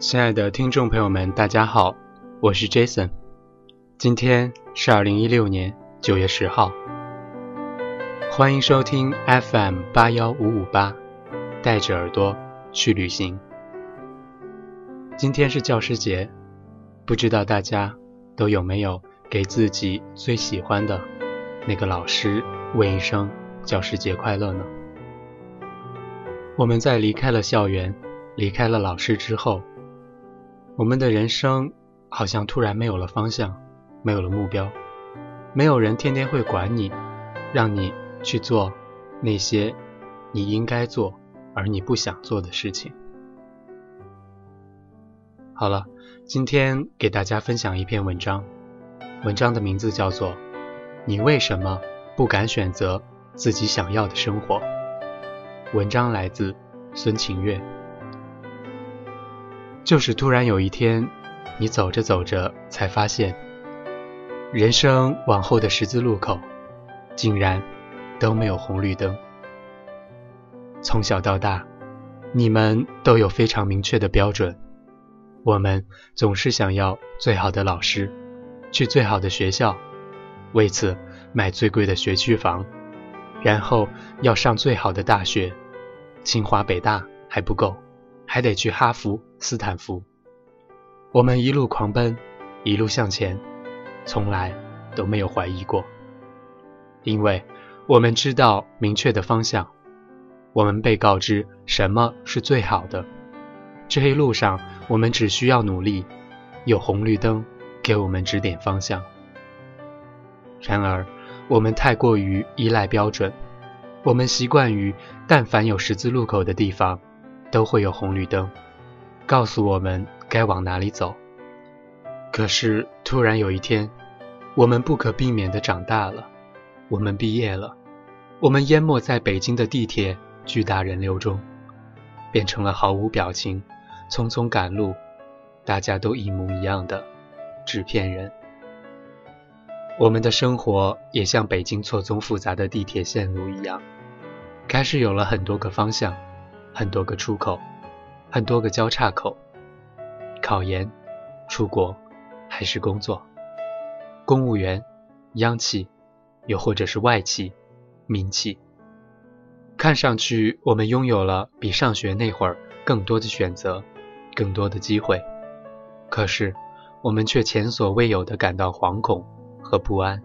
亲爱的听众朋友们，大家好，我是 Jason。今天是二零一六年九月十号，欢迎收听 FM 八幺五五八，带着耳朵去旅行。今天是教师节，不知道大家都有没有给自己最喜欢的那个老师问一声教师节快乐呢？我们在离开了校园，离开了老师之后。我们的人生好像突然没有了方向，没有了目标，没有人天天会管你，让你去做那些你应该做而你不想做的事情。好了，今天给大家分享一篇文章，文章的名字叫做《你为什么不敢选择自己想要的生活》。文章来自孙晴月。就是突然有一天，你走着走着，才发现，人生往后的十字路口，竟然都没有红绿灯。从小到大，你们都有非常明确的标准。我们总是想要最好的老师，去最好的学校，为此买最贵的学区房，然后要上最好的大学，清华北大还不够。还得去哈佛、斯坦福。我们一路狂奔，一路向前，从来都没有怀疑过，因为我们知道明确的方向，我们被告知什么是最好的。这一路上，我们只需要努力，有红绿灯给我们指点方向。然而，我们太过于依赖标准，我们习惯于但凡有十字路口的地方。都会有红绿灯，告诉我们该往哪里走。可是突然有一天，我们不可避免地长大了，我们毕业了，我们淹没在北京的地铁巨大人流中，变成了毫无表情、匆匆赶路、大家都一模一样的纸片人。我们的生活也像北京错综复杂的地铁线路一样，开始有了很多个方向。很多个出口，很多个交叉口，考研、出国还是工作，公务员、央企，又或者是外企、民企。看上去我们拥有了比上学那会儿更多的选择，更多的机会，可是我们却前所未有的感到惶恐和不安，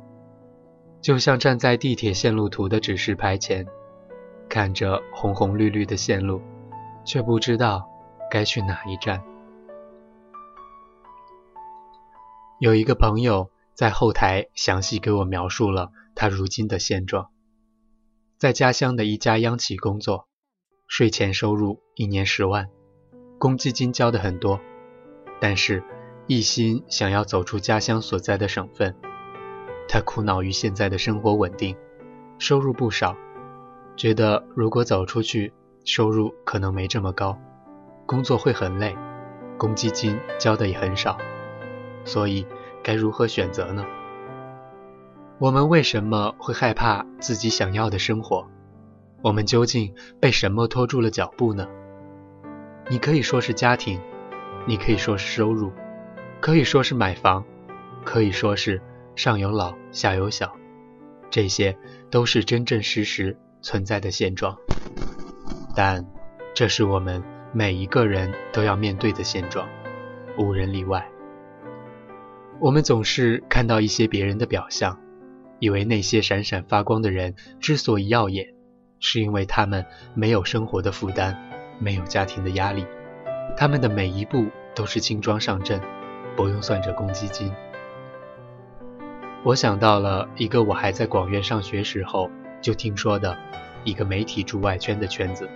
就像站在地铁线路图的指示牌前。看着红红绿绿的线路，却不知道该去哪一站。有一个朋友在后台详细给我描述了他如今的现状：在家乡的一家央企工作，税前收入一年十万，公积金交的很多，但是一心想要走出家乡所在的省份。他苦恼于现在的生活稳定，收入不少。觉得如果走出去，收入可能没这么高，工作会很累，公积金交的也很少，所以该如何选择呢？我们为什么会害怕自己想要的生活？我们究竟被什么拖住了脚步呢？你可以说是家庭，你可以说是收入，可以说是买房，可以说是上有老下有小，这些都是真真实实。存在的现状，但这是我们每一个人都要面对的现状，无人例外。我们总是看到一些别人的表象，以为那些闪闪发光的人之所以耀眼，是因为他们没有生活的负担，没有家庭的压力，他们的每一步都是轻装上阵，不用算着公积金。我想到了一个我还在广院上学时候。就听说的一个媒体驻外圈的圈子，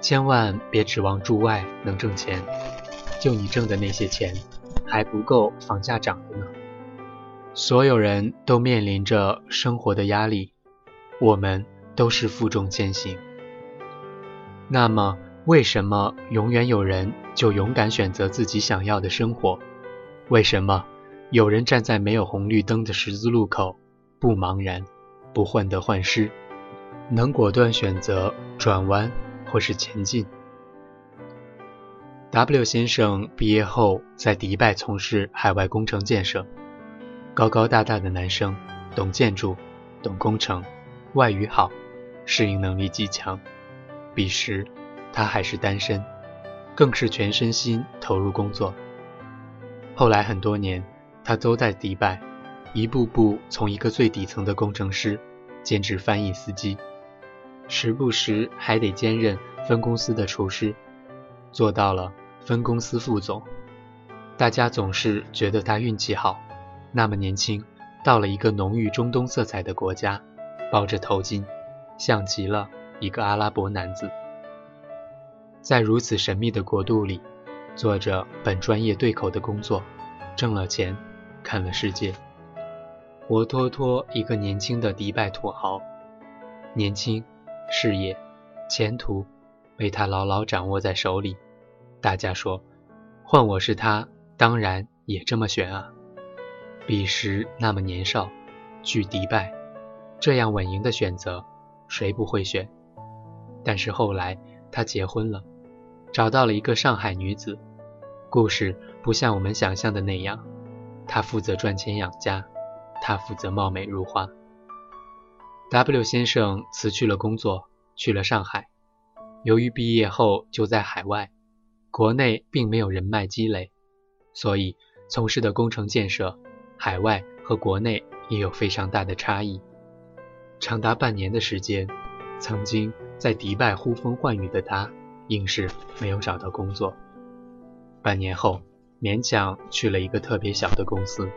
千万别指望驻外能挣钱，就你挣的那些钱还不够房价涨的呢。所有人都面临着生活的压力，我们都是负重前行。那么，为什么永远有人就勇敢选择自己想要的生活？为什么有人站在没有红绿灯的十字路口？不茫然，不患得患失，能果断选择转弯或是前进。W 先生毕业后在迪拜从事海外工程建设，高高大大的男生，懂建筑，懂工程，外语好，适应能力极强。彼时他还是单身，更是全身心投入工作。后来很多年，他都在迪拜，一步步从一个最底层的工程师，兼职翻译司机。时不时还得兼任分公司的厨师，做到了分公司副总。大家总是觉得他运气好，那么年轻，到了一个浓郁中东色彩的国家，包着头巾，像极了一个阿拉伯男子。在如此神秘的国度里，做着本专业对口的工作，挣了钱，看了世界，活脱脱一个年轻的迪拜土豪，年轻。事业、前途被他牢牢掌握在手里。大家说，换我是他，当然也这么选啊。彼时那么年少，去迪拜，这样稳赢的选择，谁不会选？但是后来他结婚了，找到了一个上海女子。故事不像我们想象的那样，他负责赚钱养家，他负责貌美如花。W 先生辞去了工作，去了上海。由于毕业后就在海外，国内并没有人脉积累，所以从事的工程建设，海外和国内也有非常大的差异。长达半年的时间，曾经在迪拜呼风唤雨的他，硬是没有找到工作。半年后，勉强去了一个特别小的公司。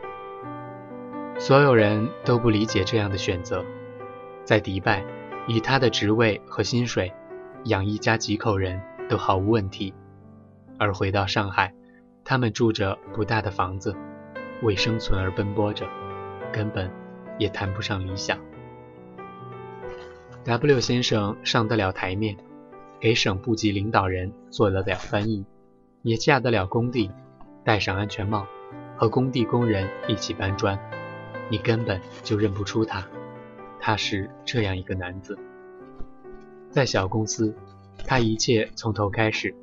所有人都不理解这样的选择。在迪拜，以他的职位和薪水，养一家几口人都毫无问题。而回到上海，他们住着不大的房子，为生存而奔波着，根本也谈不上理想。W 先生上得了台面，给省部级领导人做了了翻译，也下得了工地，戴上安全帽，和工地工人一起搬砖，你根本就认不出他。他是这样一个男子，在小公司，他一切从头开始，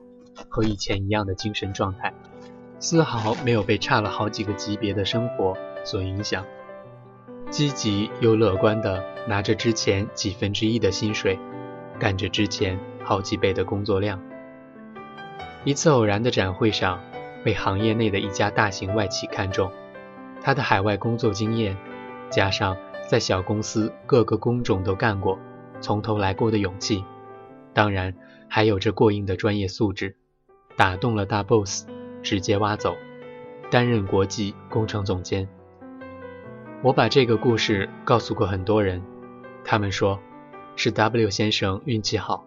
和以前一样的精神状态，丝毫没有被差了好几个级别的生活所影响，积极又乐观的拿着之前几分之一的薪水，干着之前好几倍的工作量。一次偶然的展会上，被行业内的一家大型外企看中，他的海外工作经验，加上。在小公司各个工种都干过，从头来过的勇气，当然还有着过硬的专业素质，打动了大 boss，直接挖走，担任国际工程总监。我把这个故事告诉过很多人，他们说是 W 先生运气好，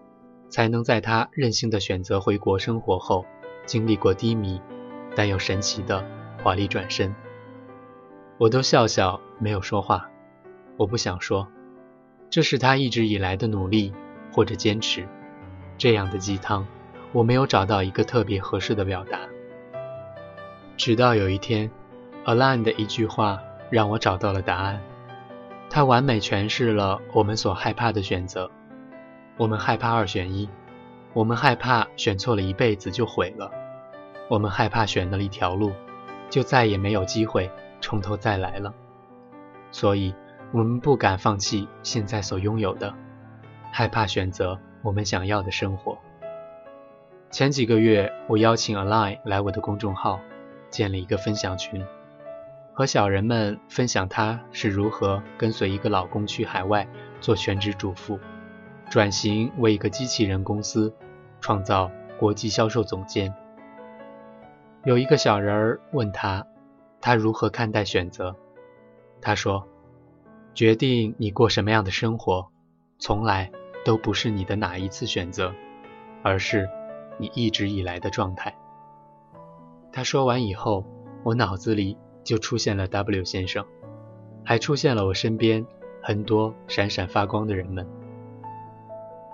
才能在他任性的选择回国生活后，经历过低迷，但又神奇的华丽转身。我都笑笑没有说话。我不想说，这是他一直以来的努力或者坚持。这样的鸡汤，我没有找到一个特别合适的表达。直到有一天，Alan 的一句话让我找到了答案。他完美诠释了我们所害怕的选择。我们害怕二选一，我们害怕选错了一辈子就毁了，我们害怕选了一条路，就再也没有机会从头再来了。所以。我们不敢放弃现在所拥有的，害怕选择我们想要的生活。前几个月，我邀请 Align 来我的公众号，建了一个分享群，和小人们分享她是如何跟随一个老公去海外做全职主妇，转型为一个机器人公司，创造国际销售总监。有一个小人儿问他，他如何看待选择？他说。决定你过什么样的生活，从来都不是你的哪一次选择，而是你一直以来的状态。他说完以后，我脑子里就出现了 W 先生，还出现了我身边很多闪闪发光的人们。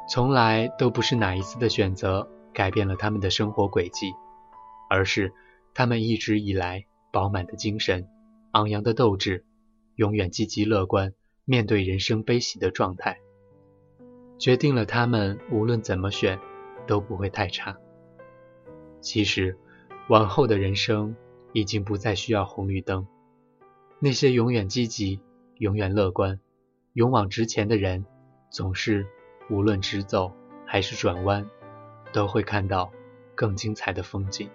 从来都不是哪一次的选择改变了他们的生活轨迹，而是他们一直以来饱满的精神、昂扬的斗志。永远积极乐观，面对人生悲喜的状态，决定了他们无论怎么选都不会太差。其实，往后的人生已经不再需要红绿灯。那些永远积极、永远乐观、勇往直前的人，总是无论直走还是转弯，都会看到更精彩的风景。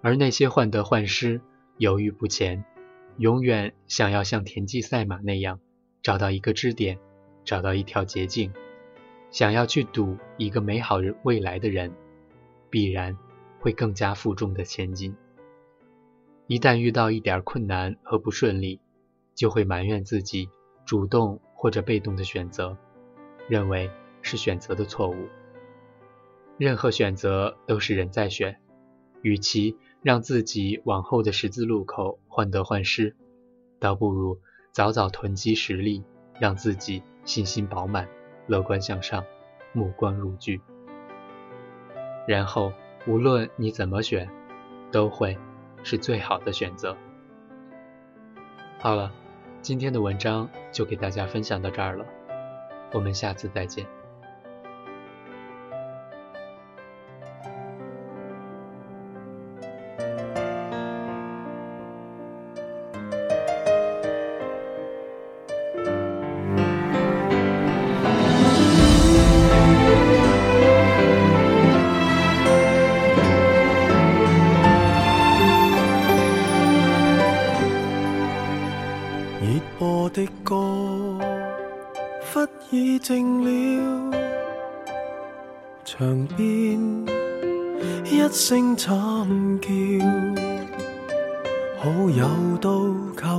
而那些患得患失、犹豫不前，永远想要像田忌赛马那样找到一个支点，找到一条捷径，想要去赌一个美好未来的人，必然。会更加负重的前进。一旦遇到一点困难和不顺利，就会埋怨自己主动或者被动的选择，认为是选择的错误。任何选择都是人在选，与其让自己往后的十字路口患得患失，倒不如早早囤积实力，让自己信心饱满、乐观向上、目光如炬，然后。无论你怎么选，都会是最好的选择。好了，今天的文章就给大家分享到这儿了，我们下次再见。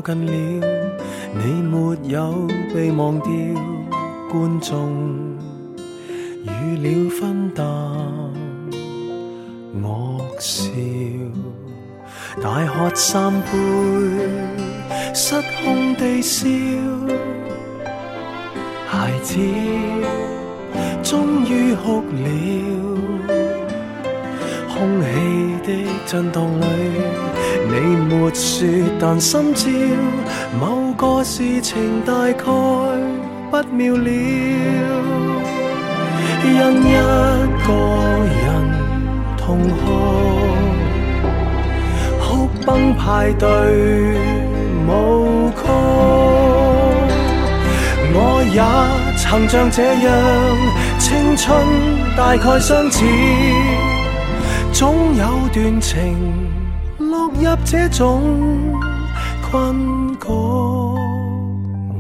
靠近了，你没有被忘掉，观众与了分担恶笑，大喝三杯，失控地笑。孩子终于哭了，空气的震荡里，你没说，但心照某个事情大概不妙了。因一个人痛哭，哭崩派对舞曲。我也曾像这样，青春大概相似，总有段情落入这种困局。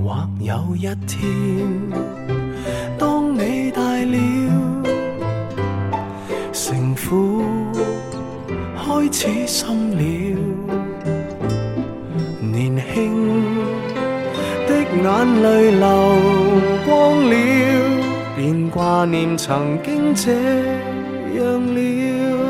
或有一天，当你大了，城府开始深了，年轻的。眼泪流光了，便挂念曾经这样了。